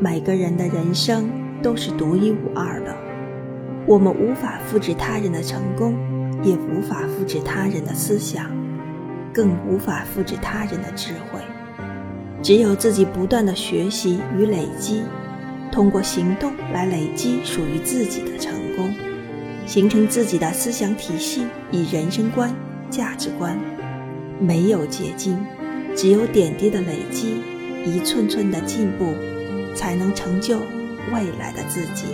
每个人的人生都是独一无二的，我们无法复制他人的成功，也无法复制他人的思想，更无法复制他人的智慧。只有自己不断的学习与累积，通过行动来累积属于自己的成功，形成自己的思想体系与人生观、价值观。没有捷径，只有点滴的累积，一寸寸的进步，才能成就未来的自己。